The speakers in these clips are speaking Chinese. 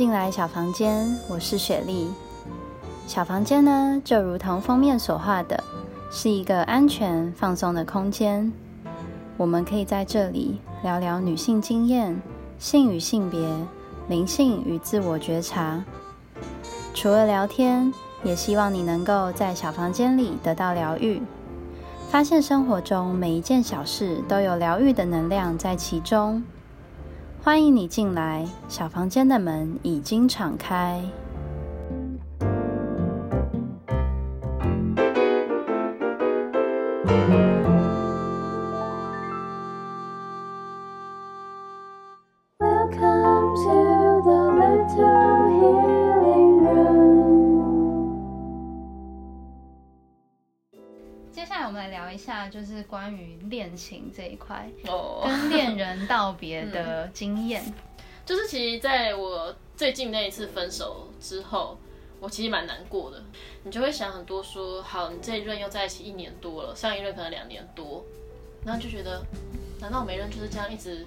进来小房间，我是雪莉。小房间呢，就如同封面所画的，是一个安全放松的空间。我们可以在这里聊聊女性经验、性与性别、灵性与自我觉察。除了聊天，也希望你能够在小房间里得到疗愈，发现生活中每一件小事都有疗愈的能量在其中。欢迎你进来，小房间的门已经敞开。关于恋情这一块，哦，跟恋人道别的 经验。就是其实在我最近那一次分手之后，我其实蛮难过的。你就会想很多，说好，你这一任又在一起一年多了，上一任可能两年多，然后就觉得，难道每任就是这样一直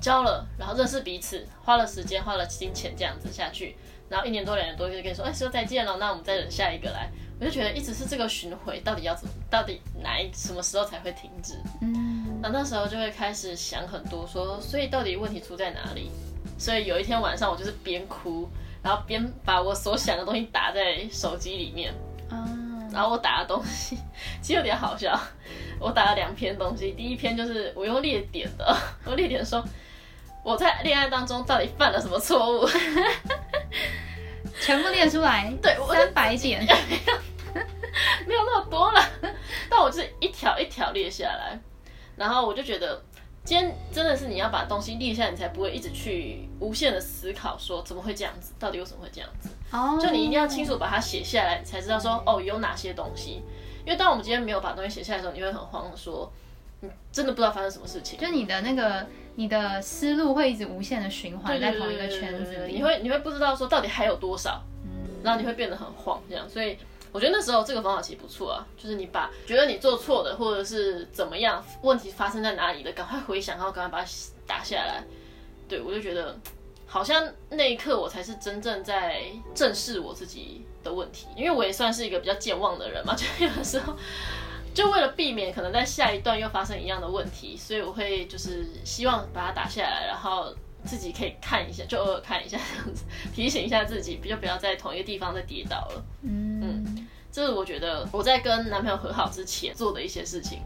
交了，然后认识彼此，花了时间，花了金钱这样子下去，然后一年多两年多就跟你说，哎，说再见了，那我们再等下一个来。我就觉得一直是这个巡回，到底要怎么，到底哪一什么时候才会停止？嗯，那那时候就会开始想很多，说所以到底问题出在哪里？所以有一天晚上，我就是边哭，然后边把我所想的东西打在手机里面。啊，然后我打的东西其实有点好笑，我打了两篇东西，第一篇就是我用列点的，我列点说我在恋爱当中到底犯了什么错误，全部列出来，对我三百点。没有那么多了，但我就是一条一条列下来，然后我就觉得。今天真的是你要把东西列下，你才不会一直去无限的思考，说怎么会这样子，到底为什么会这样子？哦，就你一定要清楚把它写下来，你才知道说哦有哪些东西。因为当我们今天没有把东西写下来的时候，你会很慌，说你真的不知道发生什么事情。就你的那个你的思路会一直无限的循环在同一个圈子里，你会你会不知道说到底还有多少，然后你会变得很慌，这样。所以我觉得那时候这个方法其实不错啊，就是你把觉得你做错的或者是怎么样，问题发生在哪里的，赶快回想，然后赶快把它打下来。对我就觉得。好像那一刻我才是真正在正视我自己的问题，因为我也算是一个比较健忘的人嘛，就有的时候就为了避免可能在下一段又发生一样的问题，所以我会就是希望把它打下来，然后自己可以看一下，就偶尔看一下 这样子，提醒一下自己，就不要在同一个地方再跌倒了。嗯嗯，这是我觉得我在跟男朋友和好之前做的一些事情。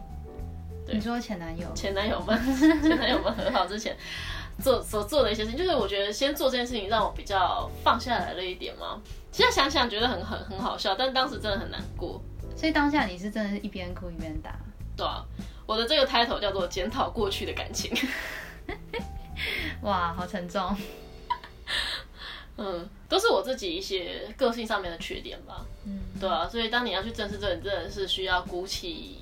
你说前男友？前男友们，前男友们和好之前。做所做的一些事情，就是我觉得先做这件事情让我比较放下来了一点嘛。现在想想觉得很很很好笑，但当时真的很难过。所以当下你是真的是一边哭一边打？对啊，我的这个 title 叫做检讨过去的感情。哇，好沉重。嗯，都是我自己一些个性上面的缺点吧。嗯，对啊，所以当你要去正视这，你真的是需要鼓起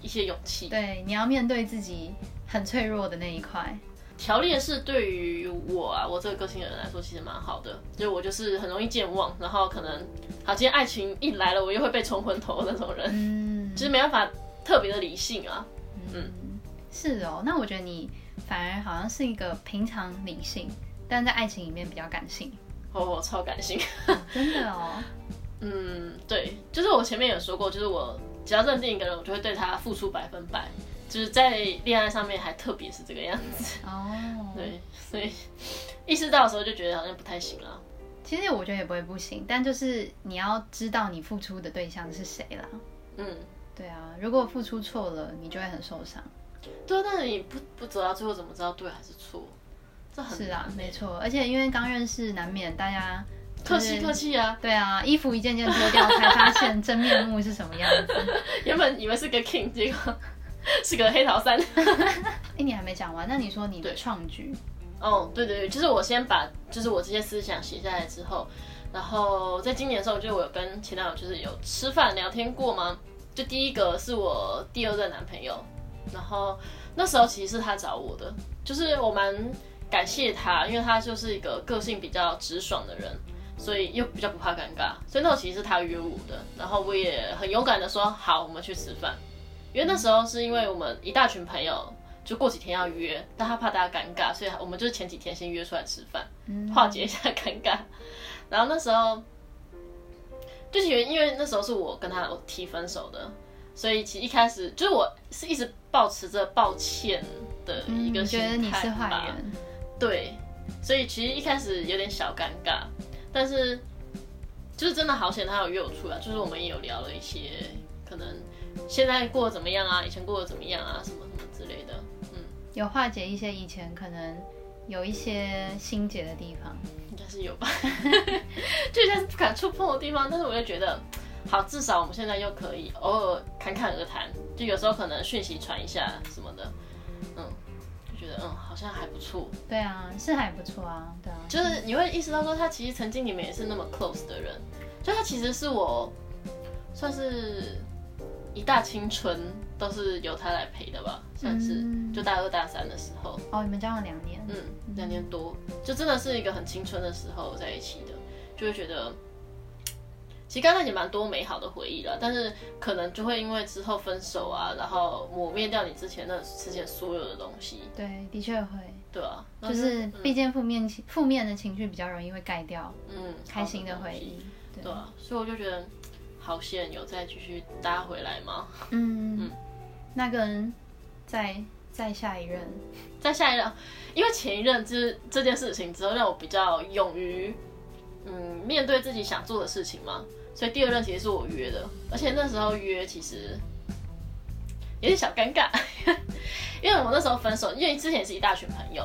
一些勇气。对，你要面对自己很脆弱的那一块。条列是对于我啊，我这个个性的人来说，其实蛮好的。就我就是很容易健忘，然后可能好，今天爱情一来了，我又会被冲昏头那种人。嗯，其实没办法特别的理性啊。嗯，是哦。那我觉得你反而好像是一个平常理性，但在爱情里面比较感性。哦，超感性，真的哦。嗯，对，就是我前面有说过，就是我只要认定一个人，我就会对他付出百分百。就是在恋爱上面还特别是这个样子哦，对，所以意识到的时候就觉得好像不太行了。其实我觉得也不会不行，但就是你要知道你付出的对象是谁啦。嗯，对啊，如果付出错了，你就会很受伤。对，但是你不不走到最后，怎么知道对还是错？这很是啊，没错。而且因为刚认识，难免大家客气客气啊。对啊，衣服一件件脱掉，才发现真面目是什么样子。原本以为是个 king，结果。是个黑桃三，哎，你还没讲完，那你说你的创举？哦，对对对，就是我先把就是我这些思想写下来之后，然后在今年的时候，就我有跟前男友就是有吃饭聊天过吗？就第一个是我第二任男朋友，然后那时候其实是他找我的，就是我蛮感谢他，因为他就是一个个性比较直爽的人，所以又比较不怕尴尬，所以那时候其实是他约我的，然后我也很勇敢的说好，我们去吃饭。因为那时候是因为我们一大群朋友就过几天要约，但他怕大家尴尬，所以我们就是前几天先约出来吃饭，化解一下尴尬。然后那时候，就是因为因为那时候是我跟他提分手的，所以其实一开始就是我是一直保持着抱歉的一个心态觉得你是坏人，对，所以其实一开始有点小尴尬，但是就是真的好险他有约我出来，就是我们也有聊了一些可能现在过得怎么样啊，以前过得怎么样啊，什么什么之类的，嗯，有化解一些以前可能有一些心结的地方。应该是有吧，就现在是不敢触碰的地方，但是我就觉得，好，至少我们现在又可以偶尔侃侃而谈，就有时候可能讯息传一下什么的，嗯，就觉得嗯好像还不错。对啊，是还不错啊，对啊，就是你会意识到说，他其实曾经你们也是那么 close 的人，就他其实是我算是一大青春都是由他来陪的吧，算是、嗯。就大二大三的时候，哦，你们交往两年，嗯，两年多，就真的是一个很青春的时候在一起的，就会觉得，其实刚才也蛮多美好的回忆了，但是可能就会因为之后分手啊，然后抹灭掉你之前那之前所有的东西，对，的确会，对啊，就是毕竟负面情负面的情绪比较容易会盖掉嗯开心的回忆，对。对啊，所以我就觉得好险有再继续搭回来吗，嗯，那个人在再下一任，再下一任，因为前一任就是这件事情之后，让我比较勇于嗯面对自己想做的事情嘛，所以第二任其实是我约的，而且那时候约其实有点小尴尬，因为我那时候分手，因为之前也是一大群朋友，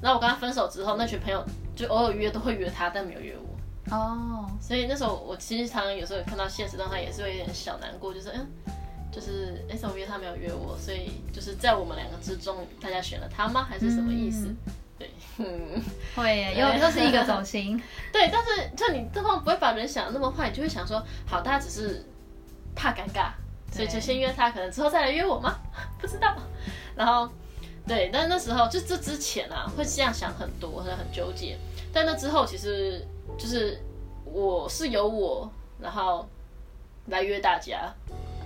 然后我跟他分手之后，那群朋友就偶尔约都会约他，但没有约我。哦，所以那时候我其实常常有时候看到现实状态也是会有点小难过，就是嗯，就是哎怎么约他没有约我，所以就是在我们两个之中，大家选了他吗？还是什么意思？嗯对，嗯，会耶，又又是一个走心，对，但是就你对方不会把人想的那么坏，你就会想说，好，大家只是怕尴尬，所以就先约他，可能之后再来约我吗？不知道。然后对，但那时候就这之前啊，会这样想很多，或者很纠结。但那之后，其实就是我是由我，然后来约大家。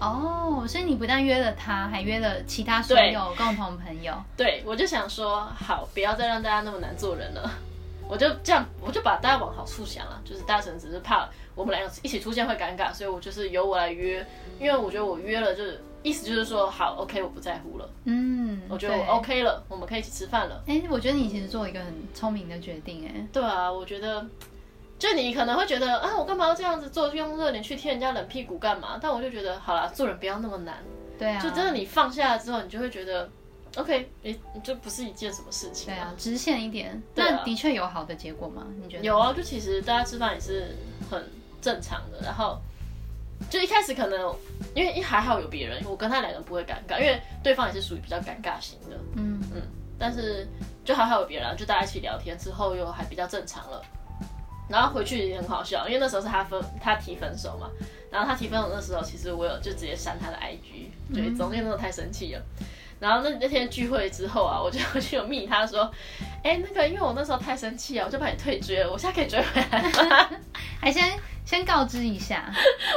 哦，所以你不但约了他，还约了其他所有共同朋友，对，我就想说，好，不要再让大家那么难做人了。我就这样，我就把大家往好处想了，就是大神只是怕我们两个一起出现会尴尬，所以我就是由我来约，因为我觉得我约了，就是意思就是说，好，OK，我不在乎了，嗯，我觉得我 OK 了，我们可以一起吃饭了。哎、我觉得你其实做一个很聪明的决定，哎，对啊，我觉得，就你可能会觉得啊，我干嘛要这样子做，用热脸去贴人家冷屁股干嘛？但我就觉得，好啦，做人不要那么难，对啊，就真的你放下了之后，你就会觉得，OK，你你就不是一件什么事情对啊，直线一点，对啊的确有好的结果吗？你觉得？有啊，就其实大家吃饭也是很正常的，然后就一开始可能因为一还好有别人，我跟他两个人不会尴尬，因为对方也是属于比较尴尬型的，嗯，嗯，但是就还好有别人啊，就大家一起聊天之后又还比较正常了。然后回去也很好笑，因为那时候是他分他提分手嘛，然后他提分手那时候，其实我有就直接删他的 IG，对，总之那时候太生气了。然后那那天聚会之后啊，我就我就有密他说，哎，那个因为我那时候太生气啊，我就把你退追了，我现在可以追回来吗？还先先告知一下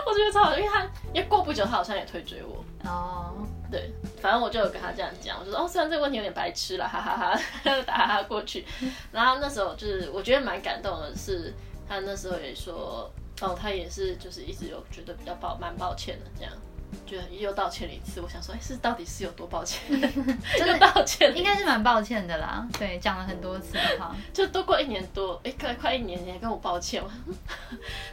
我觉得超好，因为他因为过不久他好像也退追我，哦，对，反正我就有跟他这样讲，我就说哦，虽然这个问题有点白痴了，哈哈哈，就 打哈哈过去。然后那时候就是我觉得蛮感动的是，他那时候也说，哦，他也是就是一直有觉得比较抱蛮抱歉的这样。觉得又道歉了一次，我想说，哎，是到底是有多抱歉？真的又道歉了，应该是蛮抱歉的啦，对，讲了很多次的话，就都过一年多，哎，快快一年，你还跟我抱歉，我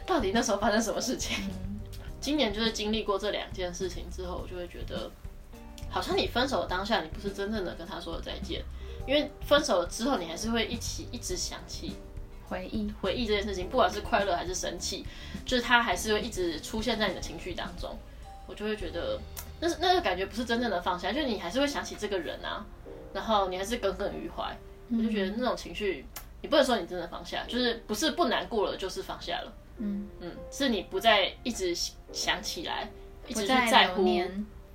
到底那时候发生什么事情？嗯，今年就是经历过这两件事情之后，我就会觉得，好像你分手的当下，你不是真正的跟他说了再见，因为分手了之后，你还是会一起一直想起回忆，回忆这件事情，不管是快乐还是生气，就是他还是会一直出现在你的情绪当中。我就会觉得，那是那个感觉不是真正的放下，就是你还是会想起这个人啊，然后你还是耿耿于怀。我就觉得那种情绪，你不能说你真的放下，就是不是不难过了，就是放下了。嗯，嗯，是你不再一直想起来，一直去在乎，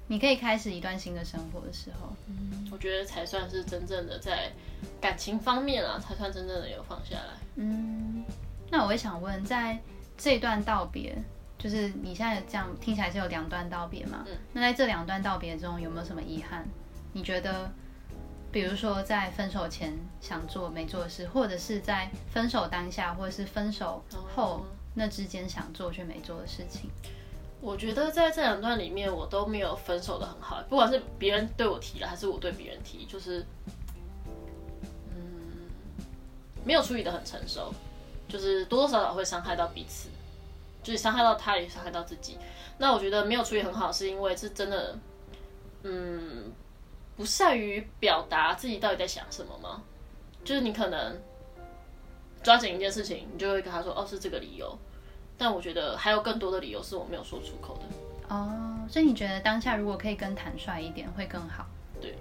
你可以开始一段新的生活的时候，嗯我觉得才算是真正的在感情方面啊，才算真正的有放下来。嗯，那我也想问，在这段道别，就是你现在这样听起来是有两段道别嘛？嗯那在这两段道别中，有没有什么遗憾？你觉得比如说在分手前想做没做的事，或者是在分手当下，或者是分手后那之间想做却没做的事情。我觉得在这两段里面，我都没有分手的很好，不管是别人对我提了，还是我对别人提，就是，嗯，没有处理的很成熟，就是多多少少会伤害到彼此，就是伤害到他，也伤害到自己。那我觉得没有处理很好，是因为是真的，嗯，不善于表达自己到底在想什么吗？就是你可能抓紧一件事情，你就会跟他说，哦，是这个理由。但我觉得还有更多的理由是我没有说出口的。哦，所以你觉得当下如果可以更坦率一点会更好？对，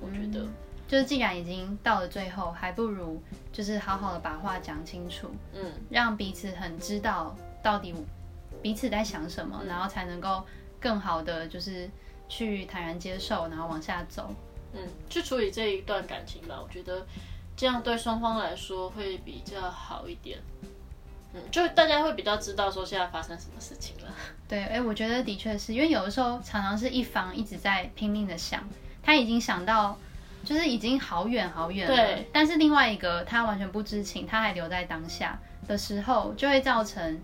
我觉得就是既然已经到了最后，还不如就是好好的把话讲清楚，嗯，让彼此很知道到底彼此在想什么，然后才能够更好的就是去坦然接受，然后往下走。嗯，去处理这一段感情吧，我觉得这样对双方来说会比较好一点。嗯，就大家会比较知道说现在发生什么事情了。对，哎，我觉得的确是因为有的时候常常是一方一直在拼命的想，他已经想到就是已经好远好远了，对。但是另外一个他完全不知情，他还留在当下的时候，就会造成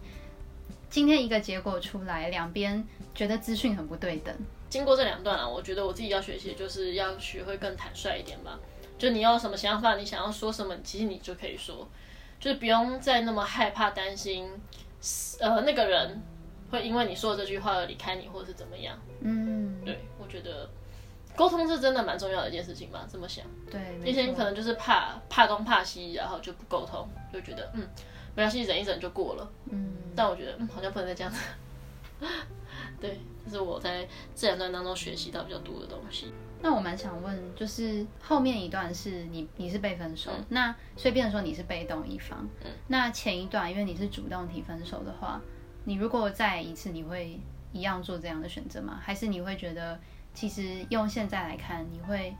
今天一个结果出来，两边觉得资讯很不对等。经过这两段啊，我觉得我自己要学习就是要学会更坦率一点吧。就你有什么想法，你想要说什么，其实你就可以说。就是不用再那么害怕、担心，呃，那个人会因为你说的这句话而离开你，或者是怎么样。嗯，对，我觉得沟通是真的蛮重要的一件事情吧，这么想。对，以前可能就是怕怕东怕西，然后就不沟通，就觉得嗯，没关系，忍一忍就过了。嗯，但我觉得嗯，好像不能再这样子。对，这是我在这两段当中学习到比较多的东西。那我蛮想问，就是后面一段是你你是被分手，那所以变成说你是被动一方。那前一段因为你是主动提分手的话，你如果再一次，你会一样做这样的选择吗？还是你会觉得其实用现在来看，你会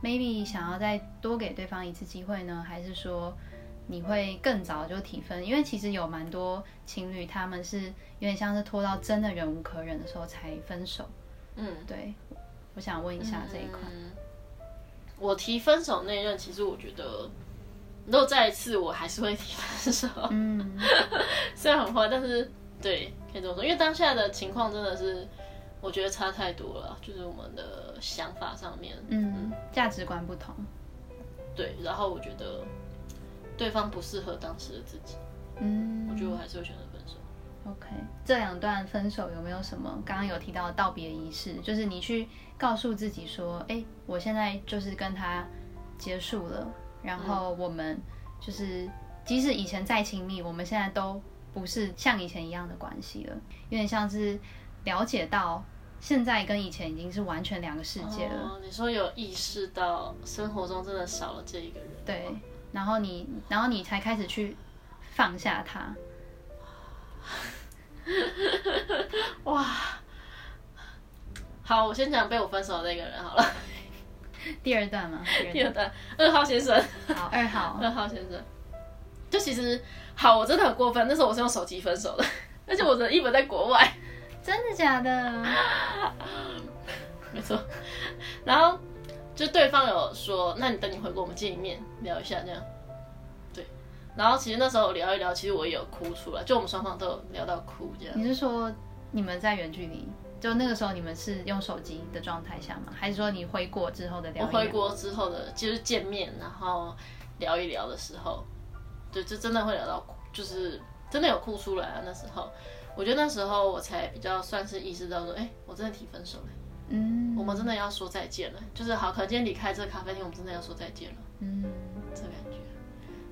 maybe 想要再多给对方一次机会呢？还是说你会更早就提分？因为其实有蛮多情侣他们是有点像是拖到真的忍无可忍的时候才分手。嗯，对。我想问一下这一块，我提分手那一任，其实我觉得，如果再一次，我还是会提分手。嗯，虽然很坏，但是对，可以这么说，因为当下的情况真的是，我觉得差太多了，就是我们的想法上面，嗯，价值观不同。对，然后我觉得对方不适合当时的自己，嗯，我觉得我还是会选择。OK，这两段分手有没有什么？刚刚有提到道别仪式，就是你去告诉自己说：“哎，我现在就是跟他结束了，然后我们就是即使以前再亲密，我们现在都不是像以前一样的关系了，有点像是了解到现在跟以前已经是完全两个世界了。”你说有意识到生活中真的少了这一个人，对，然后你，然后你才开始去放下他。哇，好，我先讲被我分手的那个人好了。第二段吗？第二段，二号先生。好，二号，二号先生。就其实，好，我真的很过分。那时候我是用手机分手的，而且我的一本在国外。真的假的？没错。然后，就对方有说，那你等你回国，我们见一面聊一下，这样。然后其实那时候聊一聊，其实我也有哭出来，就我们双方都有聊到哭这样。你是说你们在远距离，就那个时候你们是用手机的状态下吗？还是说你回国之后的聊？我回国之后的，就是见面然后聊一聊的时候，对，就真的会聊到哭，就是真的有哭出来啊。那时候，我觉得那时候我才比较算是意识到说，哎，我真的提分手了，嗯，我们真的要说再见了。就是好，可能今天离开这个咖啡厅，我们真的要说再见了，嗯。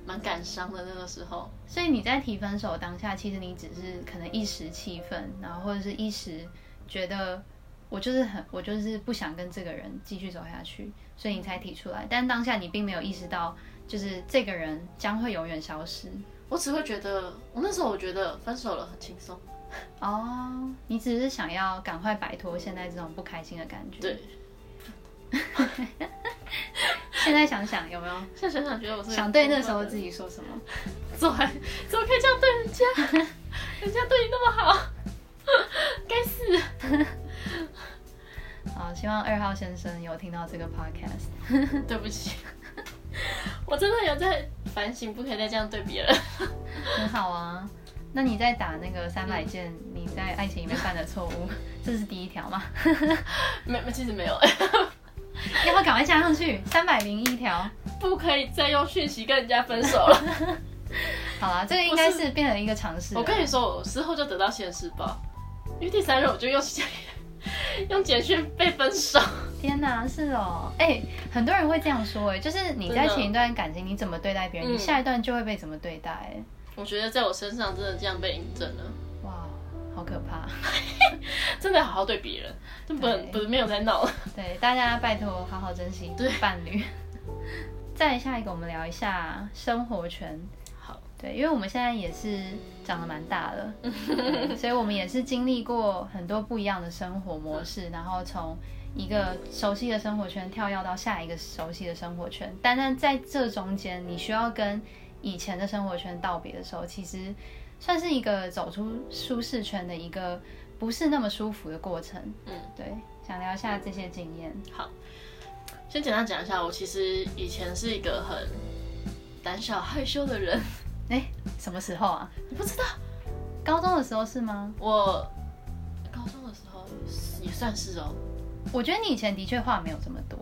蛮感伤的那个时候，所以你在提分手当下，其实你只是可能一时气愤，然后或者是一时觉得我就是很我就是不想跟这个人继续走下去，所以你才提出来。但当下你并没有意识到，就是这个人将会永远消失。我只会觉得，我那时候我觉得分手了很轻松。哦，你只是想要赶快摆脱现在这种不开心的感觉。对。现在想想有没有？现在想想觉得我是想对那时候自己说什么？怎么怎么可以这样对人家？人家对你那么好，该死！啊，希望二号先生有听到这个 podcast。对不起，我真的有在反省，不可以再这样对别人。很好啊，那你在打那个三百件你在爱情里面犯的错误，这是第一条吗？没，没，其实没有。要不要赶快加上去？三百零一条，不可以再用讯息跟人家分手了。好啦，这个应该是变成一个尝试。我跟你说，我事后就得到现实报，因为第三任我就用 用简讯被分手。天哪，是哦，哎，很多人会这样说，哎，就是你在前一段感情你怎么对待别人，你下一段就会被怎么对待。哎，我觉得在我身上真的这样被印证了。哇，好可怕！真的好好对别人，真不不是没有在闹。对，大家拜托好好珍惜伴侣。再下一个，我们聊一下生活圈。好对，因为我们现在也是长得蛮大了，所以我们也是经历过很多不一样的生活模式，然后从一个熟悉的生活圈跳跃到下一个熟悉的生活圈。但但在这中间，你需要跟以前的生活圈道别的时候，其实算是一个走出舒适圈的一个不是那么舒服的过程。嗯，对，想聊一下这些经验。好，先简单讲一下，我其实以前是一个很胆小害羞的人。哎，什么时候啊？你不知道？高中的时候是吗？我高中的时候也算是哦。我觉得你以前的确话没有这么多。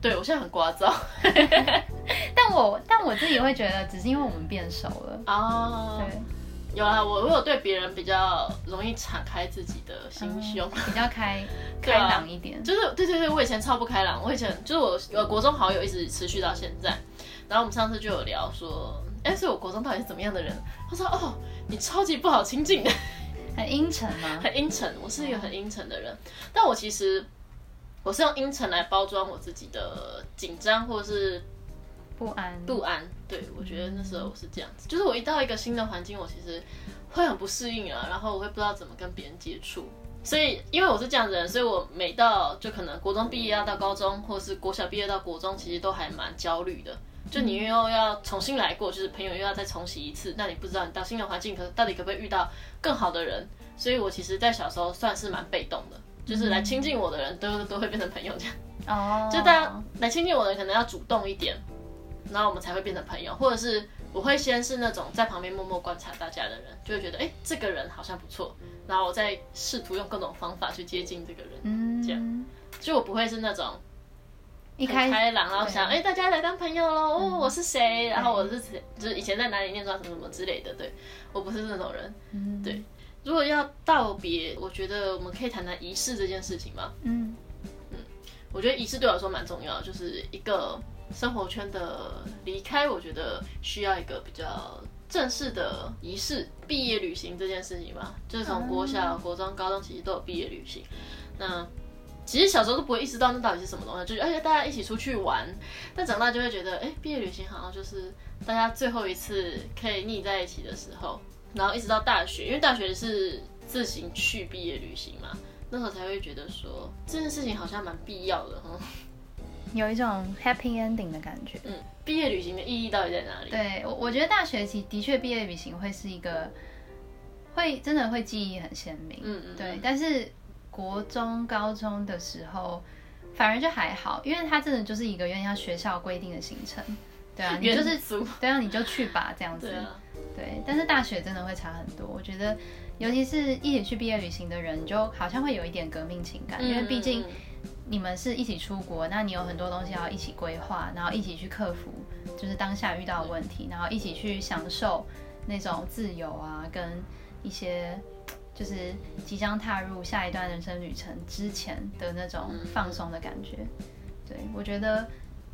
对，我现在很聒噪。但我但我自己会觉得，只是因为我们变熟了。哦。对。有啊，我我有对别人比较容易敞开自己的心胸，比较开 开朗一点。就是对对对，我以前超不开朗。我以前就是我我国中好友一直持续到现在。然后我们上次就有聊说。哎，所以我国中到底是怎么样的人？他说：“哦，你超级不好亲近的，很阴沉吗？很阴沉。我是一个很阴沉的人，但我其实我是用阴沉来包装我自己的紧张或者是不安。不安，对我觉得那时候我是这样子，就是我一到一个新的环境，我其实会很不适应啊，然后我会不知道怎么跟别人接触。所以因为我是这样的人，所以我每到就可能国中毕业要到高中，或者是国小毕业到国中，其实都还蛮焦虑的。”就你又要重新来过，就是朋友又要再重洗一次，那你不知道你到新的环境，可到底可不可以遇到更好的人？所以我其实，在小时候算是蛮被动的，就是来亲近我的人都都会变成朋友这样。哦，就大家来亲近我的人，可能要主动一点，然后我们才会变成朋友，或者是我会先是那种在旁边默默观察大家的人，就会觉得哎，这个人好像不错，然后我再试图用各种方法去接近这个人，嗯，这样，就我不会是那种。一开开朗，然后想，哎，大家来当朋友喽！哦，我是谁？然后我是谁？就是以前在哪里念书什么什么之类的。对，我不是那种人。对，如果要道别，我觉得我们可以谈谈仪式这件事情吗？嗯嗯，我觉得仪式对我来说蛮重要，就是一个生活圈的离开，我觉得需要一个比较正式的仪式。毕业旅行这件事情嘛，就是从国小、国中、高中其实都有毕业旅行。那其实小时候都不会意识到那到底是什么东西，就是而且大家一起出去玩，但长大就会觉得，哎，毕业旅行好像就是大家最后一次可以腻在一起的时候。然后一直到大学，因为大学是自行去毕业旅行嘛，那时候才会觉得说这件事情好像蛮必要的哈，有一种 happy ending 的感觉。嗯，毕业旅行的意义到底在哪里？对我，我觉得大学期的确毕业旅行会是一个，会真的会记忆很鲜明。嗯嗯，对，但是。国中、高中的时候，反而就还好，因为它真的就是一个有点像学校规定的行程，对啊，你就是对啊，你就去吧，这样子，对。但是大学真的会差很多，我觉得，尤其是一起去毕业旅行的人，就好像会有一点革命情感，因为毕竟你们是一起出国，那你有很多东西要一起规划，然后一起去克服，就是当下遇到的问题，然后一起去享受那种自由啊，跟一些。就是即将踏入下一段人生旅程之前的那种放松的感觉，对我觉得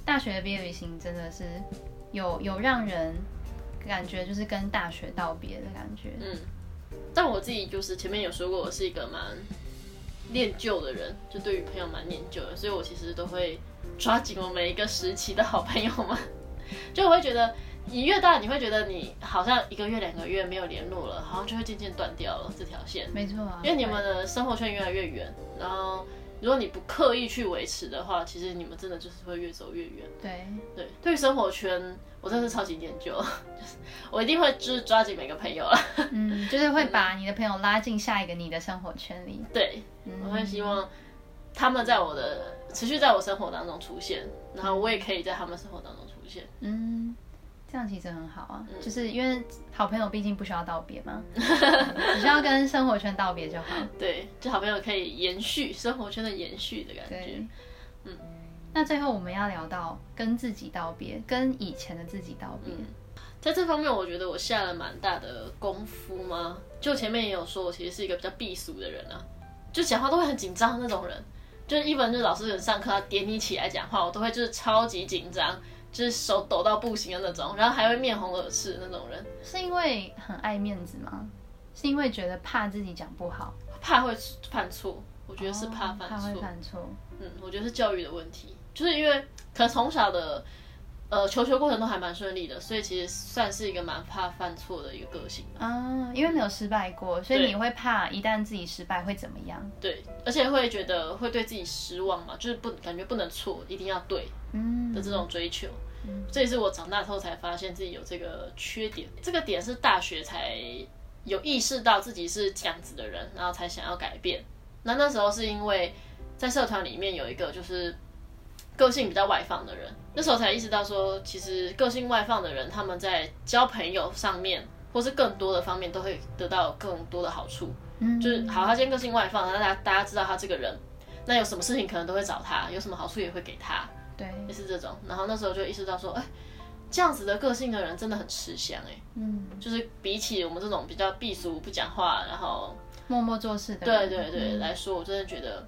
大学的毕业旅行真的是有有让人感觉就是跟大学道别的感觉。嗯，但我自己就是前面有说过，我是一个蛮念旧的人，就对于朋友蛮念旧的，所以我其实都会抓紧我每一个时期的好朋友们，就我会觉得。你越大，你会觉得你好像一个月、两个月没有联络了，好像就会渐渐断掉了这条线。没错啊，因为你们的生活圈越来越远，然后如果你不刻意去维持的话，其实你们真的就是会越走越远。对对，对于生活圈，我真的是超级念旧，就 是我一定会就是抓紧每个朋友了。嗯，就是会 把你的朋友拉进下一个你的生活圈里。对，我会希望他们在我的持续在我生活当中出现，然后我也可以在他们生活当中出现。嗯，这样其实很好啊，就是因为好朋友毕竟不需要道别嘛，只需要跟生活圈道别就好。对，就好朋友可以延续生活圈的延续的感觉。，嗯。那最后我们要聊到跟自己道别，跟以前的自己道别。在这方面，我觉得我下了蛮大的功夫吗？就前面也有说，我其实是一个比较避俗的人啊，就讲话都会很紧张那种人。就是一般就是老师人上课要点你起来讲话，我都会就是超级紧张，就是手抖到不行的那种，然后还会面红耳赤的那种人，是因为很爱面子吗？是因为觉得怕自己讲不好，怕会犯错。我觉得是怕哦犯怕会。犯错。嗯，我觉得是教育的问题，就是因为可能从小的呃求学过程都还蛮顺利的，所以其实算是一个蛮怕犯错的一个个性吧。啊，因为没有失败过，所以你会怕一旦自己失败会怎么样？对，而且会觉得会对自己失望嘛，就是不感觉不能错，一定要对嗯的这种追求。这也是我长大之后才发现自己有这个缺点。这个点是大学才有意识到自己是这样子的人，然后才想要改变。那那时候是因为在社团里面有一个就是个性比较外放的人，那时候才意识到说，其实个性外放的人他们在交朋友上面，或是更多的方面都会得到更多的好处。嗯。就是好，他今天个性外放，那大家大家知道他这个人，那有什么事情可能都会找他，有什么好处也会给他，对，也是这种。然后那时候就意识到说，哎、这样子的个性的人真的很吃香哎、嗯，就是比起我们这种比较避俗不讲话，然后默默做事的对，对对、嗯来说，我真的觉得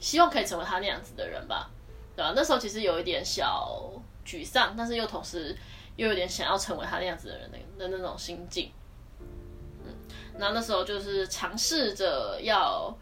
希望可以成为他那样子的人吧，对吧？那时候其实有一点小沮丧，但是又同时又有点想要成为他那样子的人的的那种心境。嗯，然后那时候就是尝试着要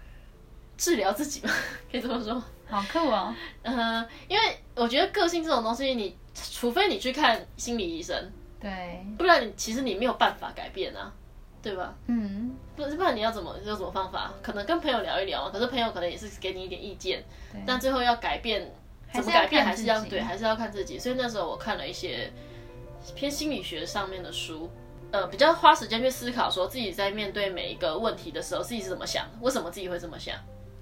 治疗自己嘛，可以这么说。好酷哦。嗯，因为我觉得个性这种东西你，除非你去看心理医生，对，不然你其实你没有办法改变啊，对吧？嗯，不不然你要怎么有什么方法？可能跟朋友聊一聊嘛，可是朋友可能也是给你一点意见，对但最后要改变，怎么改变还是要对，还是要看自己。所以那时候我看了一些偏心理学上面的书，呃，比较花时间去思考，说自己在面对每一个问题的时候，自己是怎么想的，为什么自己会这么想？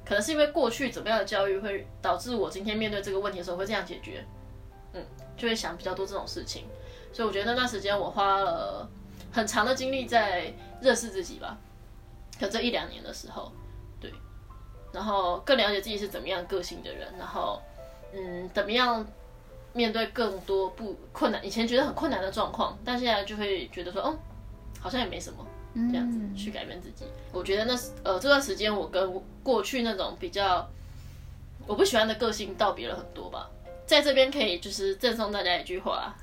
可能是因为过去怎么样的教育会导致我今天面对这个问题的时候会这样解决，嗯，就会想比较多这种事情。所以我觉得那段时间我花了很长的精力在认识自己吧，可这一两年的时候，对，然后更了解自己是怎么样个性的人，然后嗯，怎么样面对更多不困难，以前觉得很困难的状况，但现在就会觉得说，哦，好像也没什么，这样子嗯去改变自己。我觉得那是呃这段时间我跟过去那种比较我不喜欢的个性道别了很多吧。在这边可以就是赠送大家一句话，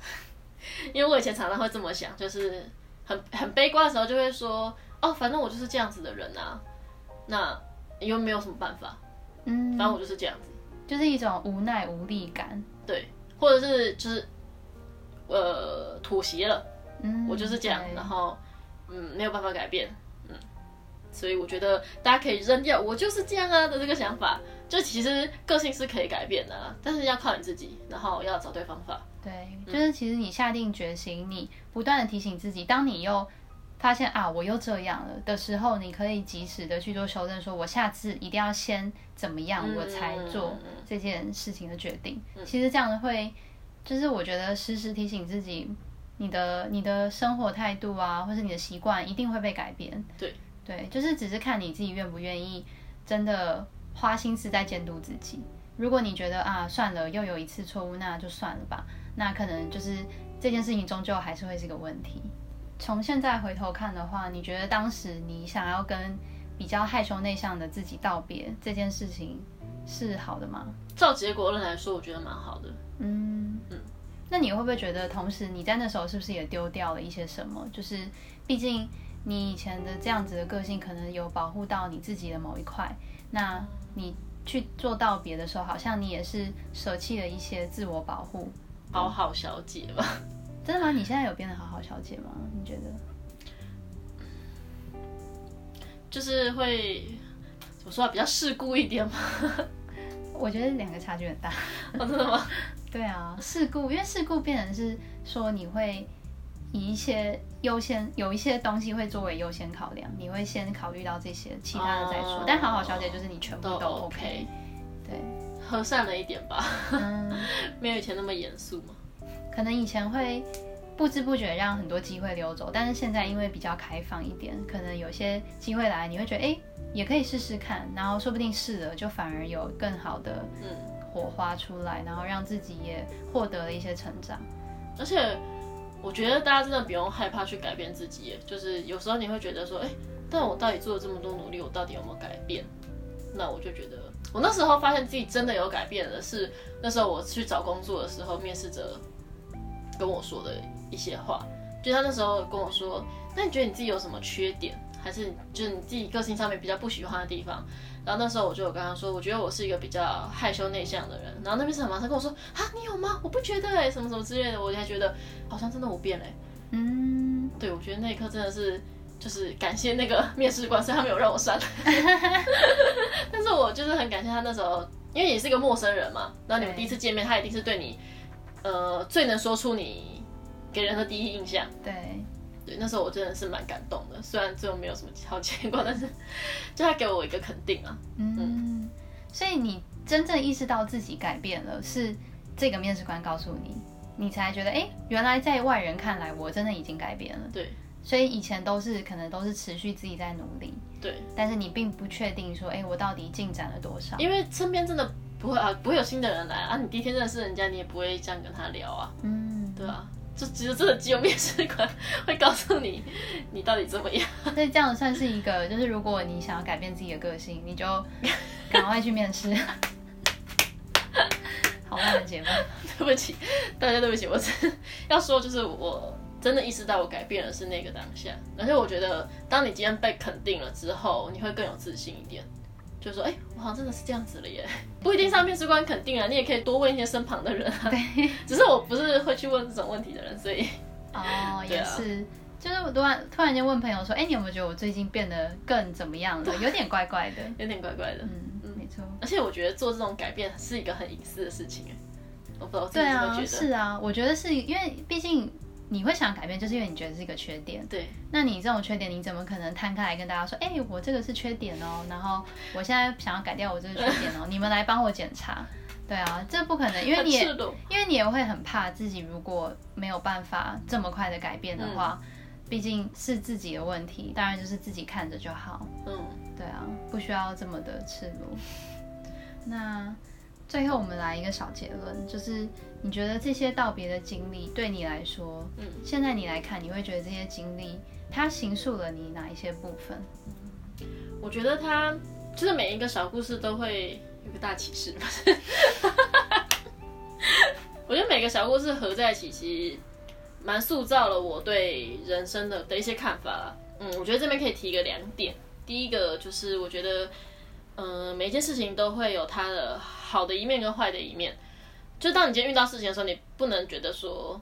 因为我以前常常会这么想，就是很很悲观的时候就会说，哦，反正我就是这样子的人啊，那又没有什么办法，嗯，反正我就是这样子。就是一种无奈无力感。对，或者是就是呃妥协了，嗯，我就是这样，然后嗯没有办法改变，嗯，所以我觉得大家可以扔掉我就是这样啊的这个想法，就其实个性是可以改变的啊，但是要靠你自己，然后要找对方法。对，就是其实你下定决心，你不断的提醒自己，当你又发现啊我又这样了的时候，你可以及时的去做修正，说我下次一定要先怎么样，我才做这件事情的决定。其实这样会，就是我觉得时时提醒自己，你的你的生活态度啊，或是你的习惯一定会被改变。对对，就是只是看你自己愿不愿意，真的花心思在监督自己。如果你觉得啊算了，又有一次错误，那就算了吧。那可能就是这件事情终究还是会是个问题。从现在回头看的话，你觉得当时你想要跟比较害羞内向的自己道别这件事情是好的吗？照结果论来说，我觉得蛮好的。嗯嗯。那你会不会觉得，同时你在那时候是不是也丢掉了一些什么？就是毕竟你以前的这样子的个性，可能有保护到你自己的某一块。那你去做道别的时候，好像你也是舍弃了一些自我保护。好好小姐吧，真的吗？你现在有变得好好小姐吗？你觉得？就是会怎么说啊，比较世故一点嘛。我觉得两个差距很大。哦，真的吗？对啊，世故，因为世故变成是说你会以一些优先，有一些东西会作为优先考量，你会先考虑到这些，其他的再说。哦但好好小姐就是你全部都 OK，对，和善了一点吧，嗯，没有以前那么严肃嘛。可能以前会不知不觉让很多机会溜走，但是现在因为比较开放一点，可能有些机会来，你会觉得哎、诶也可以试试看，然后说不定试了就反而有更好的嗯，火花出来，然后让自己也获得了一些成长。而且我觉得大家真的不用害怕去改变自己，就是有时候你会觉得说，哎、但我到底做了这么多努力，我到底有没有改变？那我就觉得，我那时候发现自己真的有改变的，是那时候我去找工作的时候，面试者跟我说的一些话，就他那时候跟我说，那你觉得你自己有什么缺点，还是就是你自己个性上面比较不喜欢的地方？然后那时候我就有跟他说，我觉得我是一个比较害羞内向的人。然后那边是很马上跟我说，啊，你有吗？我不觉得哎，什么什么之类的，我才觉得好像真的我变了欸。嗯，对，我觉得那一刻真的是，就是感谢那个面试官，虽然他没有让我删，但是我就是很感谢他那时候，因为也是一个陌生人嘛，然后你们第一次见面，他一定是对你，呃，最能说出你给人的第一印象。对，对，那时候我真的是蛮感动的，虽然最后没有什么好结果，但是就他给我一个肯定啊。嗯，所以你真正意识到自己改变了，是这个面试官告诉你，你才觉得，哎，原来在外人看来，我真的已经改变了。对所以以前都是可能都是持续自己在努力，对，但是你并不确定说，哎，我到底进展了多少？因为身边真的不会啊，不会有新的人来啊，你第一天认识人家，你也不会这样跟他聊啊。嗯，对啊，就只有真的只有面试官会告诉你你到底怎么样。所以这样算是一个，就是如果你想要改变自己的个性，你就赶快去面试。好烂的节目，对不起，大家对不起，我是要说就是我真的意识到我改变的是那个当下，而且我觉得当你今天被肯定了之后，你会更有自信一点。就说，哎、我好像真的是这样子了耶，不一定上面试官肯定啊，你也可以多问一些身旁的人啊。对，只是我不是会去问这种问题的人，所以哦，对啊也是。就是我突然突然间问朋友说，哎、你有没有觉得我最近变得更怎么样了？有点怪怪的。有点怪怪的。嗯，没错。而且我觉得做这种改变是一个很隐私的事情，哎，我不知道我自己对啊，怎么觉得。是啊，我觉得是因为毕竟你会想改变，就是因为你觉得是一个缺点。对那你这种缺点，你怎么可能摊开来跟大家说，哎、我这个是缺点哦，然后我现在想要改掉我这个缺点哦，你们来帮我检查。对啊，这不可能，因为你也。因为你也会很怕自己如果没有办法这么快的改变的话，毕竟是自己的问题，当然就是自己看着就好。嗯，对啊，不需要这么的赤裸。那最后我们来一个小结论，就是你觉得这些道别的经历对你来说，嗯现在你来看，你会觉得这些经历它形塑了你哪一些部分？我觉得它就是每一个小故事都会有个大启示？我觉得每个小故事合在一起，其实蛮塑造了我对人生的的一些看法啦。嗯，我觉得这边可以提个两点。第一个就是我觉得，嗯、每一件事情都会有它的好的一面跟坏的一面。就当你今天遇到事情的时候，你不能觉得说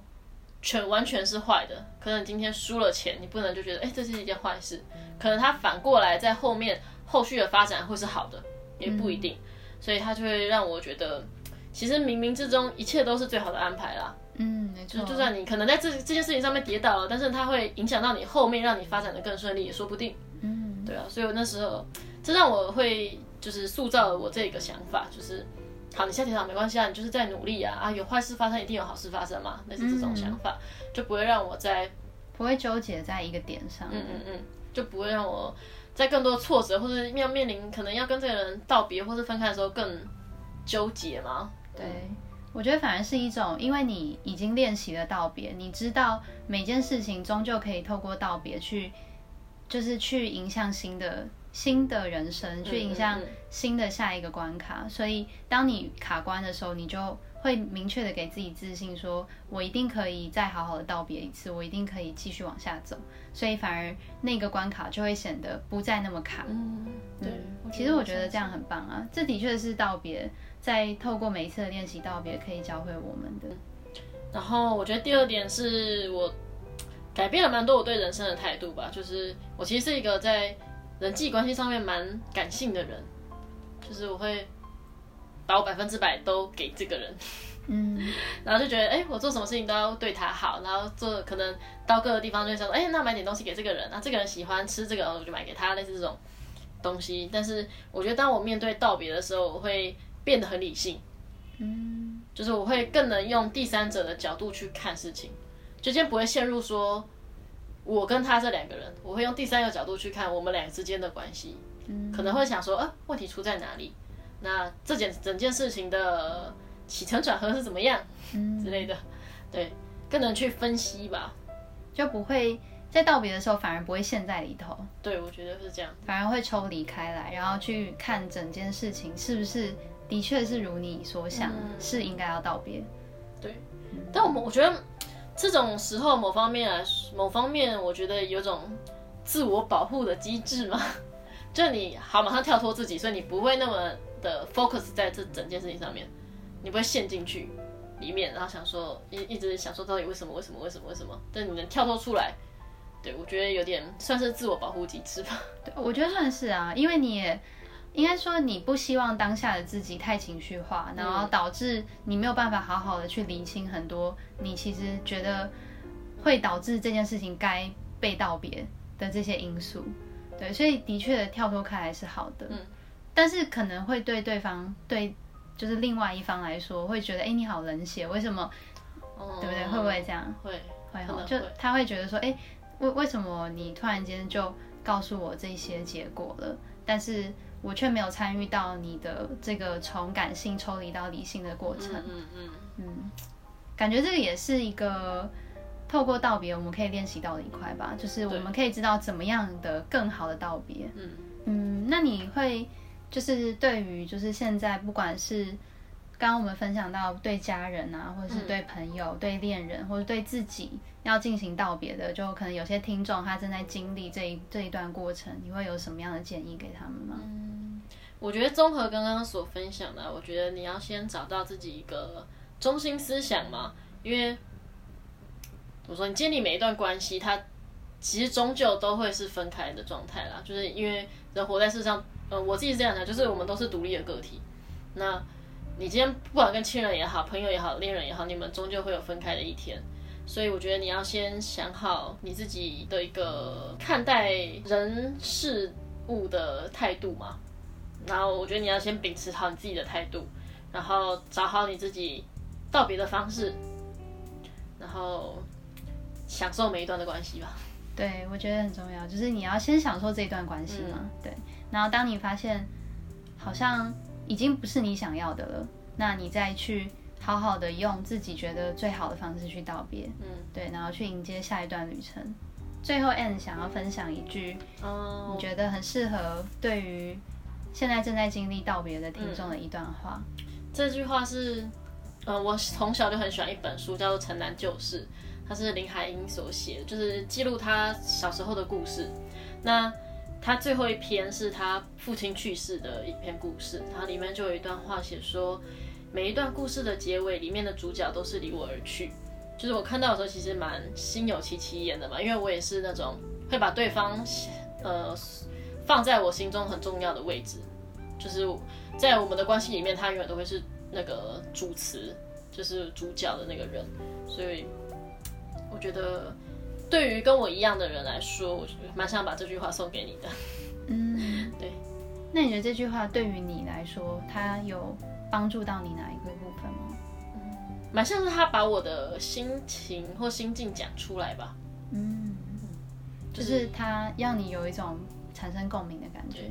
全完全是坏的。可能你今天输了钱，你不能就觉得哎、这是一件坏事。可能它反过来在后面后续的发展会是好的，也不一定。所以它就会让我觉得，其实冥冥之中一切都是最好的安排啦。嗯，没错，就算你可能在这这件事情上面跌倒了，但是它会影响到你后面，让你发展的更顺利，也说不定。嗯，对啊，所以我那时候这让我会就是塑造了我这个想法，就是好，你现在跌倒没关系啊，你就是在努力啊啊，有坏事发生一定有好事发生嘛，类似这种想法，就不会让我在不会纠结在一个点上。嗯嗯嗯，就不会让我在更多挫折或者要面临可能要跟这个人道别或是分开的时候更纠结吗。对，我觉得反而是一种，因为你已经练习了道别，你知道每件事情终究可以透过道别去，就是去影响新的新的人生，去影响嗯嗯新的下一个关卡。所以当你卡关的时候，你就会明确的给自己自信说，我一定可以再好好的道别一次，我一定可以继续往下走。所以反而那个关卡就会显得不再那么卡。嗯，对。其实我觉得这样很棒啊，这的确是道别，在透过每一次的练习道别，可以教会我们的。然后我觉得第二点是我改变了蛮多我对人生的态度吧，就是我其实是一个在人际关系上面蛮感性的人，就是我会把我百分之百都给这个人，嗯，然后就觉得，哎，我做什么事情都要对他好，然后做可能到各个地方就想说，哎，那买点东西给这个人，那这个人喜欢吃这个，我就买给他，类似这种东西。但是我觉得，当我面对道别的时候，我会变得很理性，嗯，就是我会更能用第三者的角度去看事情，就今天不会陷入说我跟他这两个人，我会用第三个角度去看我们俩之间的关系，嗯，可能会想说，呃，问题出在哪里？那这件整件事情的。起承转合是怎么样，嗯之类的，对，更能去分析吧，就不会在道别的时候反而不会陷在里头。对，我觉得是这样，反而会抽离开来，然后去看整件事情是不是的确是如你所想，是应该要道别。对，但我们我觉得这种时候某方面来某方面，我觉得有种自我保护的机制嘛，就你好马上跳脱自己，所以你不会那么的 focus 在这整件事情上面。你不会陷进去里面，然后想说一一直想说到底为什么为什么为什么为什么？但你能跳脱出来，对我觉得有点算是自我保护机制吧。对，我觉得算是啊，因为你应该说你不希望当下的自己太情绪化，然后导致你没有办法好好的去理清很多你其实觉得会导致这件事情该被道别的这些因素。对，所以的确跳脱开来是好的，嗯，但是可能会对对方对。就是另外一方来说，会觉得哎，你好冷血，为什么？对不对？会不会这样？会会哈，就他会觉得说，哎，为为什么你突然间就告诉我这些结果了，但是我却没有参与到你的这个从感性抽离到理性的过程。嗯嗯嗯，感觉这个也是一个透过道别，我们可以练习到的一块吧，就是我们可以知道怎么样的更好的道别。嗯嗯，那你会？就是对于就是现在不管是刚刚我们分享到对家人啊，或者是对朋友、对恋人，或者对自己要进行道别的，就可能有些听众他正在经历这一这一段过程，你会有什么样的建议给他们吗？嗯，我觉得综合刚刚所分享的，我觉得你要先找到自己一个中心思想嘛，因为我说你建立每一段关系，它其实终究都会是分开的状态啦，就是因为人活在世上。呃，我自己是这样的，就是我们都是独立的个体。那你今天不管跟亲人也好，朋友也好，恋人也好，你们终究会有分开的一天。所以我觉得你要先想好你自己的一个看待人事物的态度嘛。然后我觉得你要先秉持好你自己的态度，然后找好你自己道别的方式，然后享受每一段的关系吧。对，我觉得很重要，就是你要先享受这一段关系嘛。对。然后，当你发现好像已经不是你想要的了，那你再去好好的用自己觉得最好的方式去道别，嗯，对，然后去迎接下一段旅程。最后，Anne 想要分享一句，哦，你觉得很适合对于现在正在经历道别的听众的一段话。这句话是，呃，我从小就很喜欢一本书，叫做《城南旧事》，它是林海音所写的，就是记录他小时候的故事。那他最后一篇是他父亲去世的一篇故事，然后里面就有一段话写说，每一段故事的结尾里面的主角都是离我而去，就是我看到的时候其实蛮心有戚戚焉的嘛，因为我也是那种会把对方呃放在我心中很重要的位置，就是在我们的关系里面，他永远都会是那个主词，就是主角的那个人，所以我觉得。对于跟我一样的人来说，我蛮想把这句话送给你的。嗯，对。那你觉得这句话对于你来说，它有帮助到你哪一个部分吗？嗯，蛮像是他把我的心情或心境讲出来吧。嗯，就是他让你有一种产生共鸣的感觉。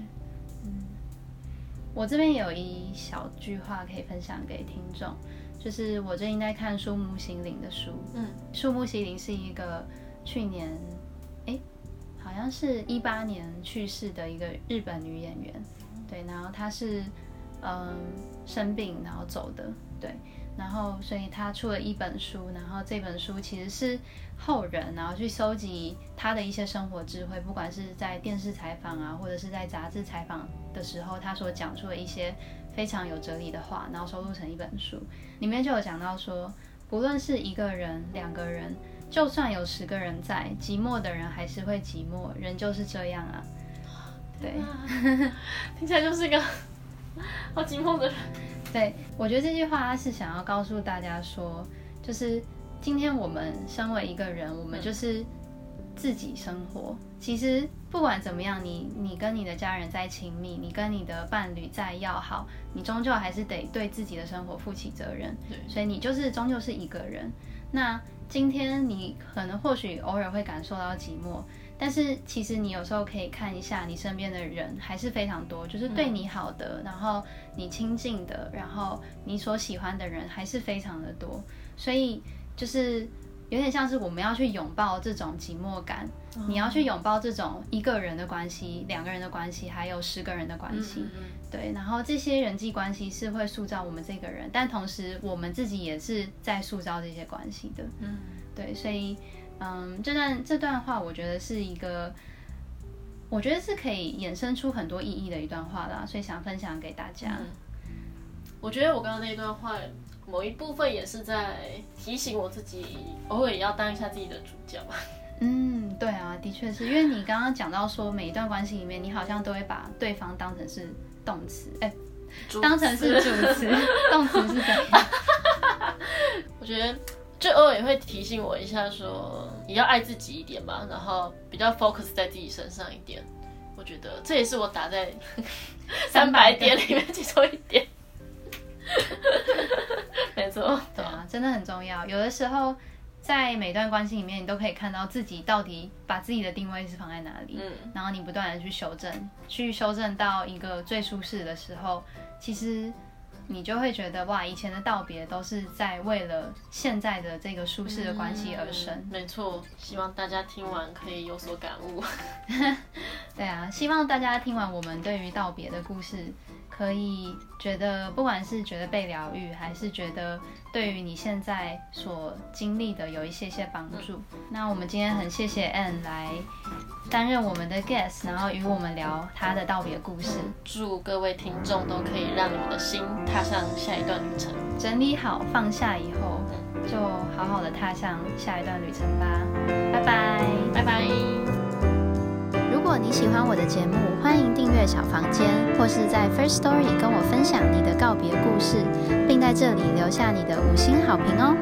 嗯，我这边有一小句话可以分享给听众，就是我最近在看树木心灵的书。嗯，树木心灵是一个。去年，哎，好像是一八年去世的一个日本女演员，对，然后她是嗯生病然后走的，对，然后所以她出了一本书，然后这本书其实是后人然后去收集她的一些生活智慧，不管是在电视采访啊，或者是在杂志采访的时候，她所讲出的一些非常有哲理的话，然后收录成一本书，里面就有讲到说，不论是一个人、两个人。就算有十个人在，寂寞的人还是会寂寞，人就是这样啊。对，听起来就是一个 好寂寞的人。对，我觉得这句话是想要告诉大家说，就是今天我们身为一个人，我们就是自己生活。其实不管怎么样，你你跟你的家人再亲密，你跟你的伴侣再要好，你终究还是得对自己的生活负起责任。对，所以你就是终究是一个人。那今天你可能或许偶尔会感受到寂寞。但是其实你有时候可以看一下你身边的人还是非常多，就是对你好的，然后你亲近的，然后你所喜欢的人还是非常的多，所以就是有点像是我们要去拥抱这种寂寞感，你要去拥抱这种一个人的关系、两个人的关系，还有十个人的关系，对，然后这些人际关系是会塑造我们这个人，但同时我们自己也是在塑造这些关系的，嗯，对，所以。嗯，这段这段话我觉得是一个，我觉得是可以衍生出很多意义的一段话啦，所以想分享给大家。我觉得我刚刚那一段话，某一部分也是在提醒我自己，偶尔也要当一下自己的主角。嗯，对啊，的确是因为你刚刚讲到说，每一段关系里面，你好像都会把对方当成是动词，哎，当成是主词，动词是怎样？我觉得。就偶尔也会提醒我一下，说你要爱自己一点吧，然后比较 focus 在自己身上一点。我觉得这也是我打在 三百点里面其中一点。对啊，真的很重要。有的时候在每段关系里面，你都可以看到自己到底把自己的定位是放在哪里，嗯，然后你不断的去修正，去修正到一个最舒适的时候，其实。你就会觉得哇，以前的道别都是在为了现在的这个舒适的关系而生。没错，希望大家听完可以有所感悟。对啊，希望大家听完我们对于道别的故事。可以觉得，不管是觉得被疗愈，还是觉得对于你现在所经历的有一些些帮助。那我们今天很谢谢 Anne 来担任我们的 guest，然后与我们聊他的道别故事。祝各位听众都可以让你们的心踏上下一段旅程。整理好放下以后，就好好的踏上下一段旅程吧。拜拜，拜拜。如果你喜欢我的节目，欢迎订阅小房间，或是在 First Story 跟我分享你的告别故事，并在这里留下你的五星好评哦。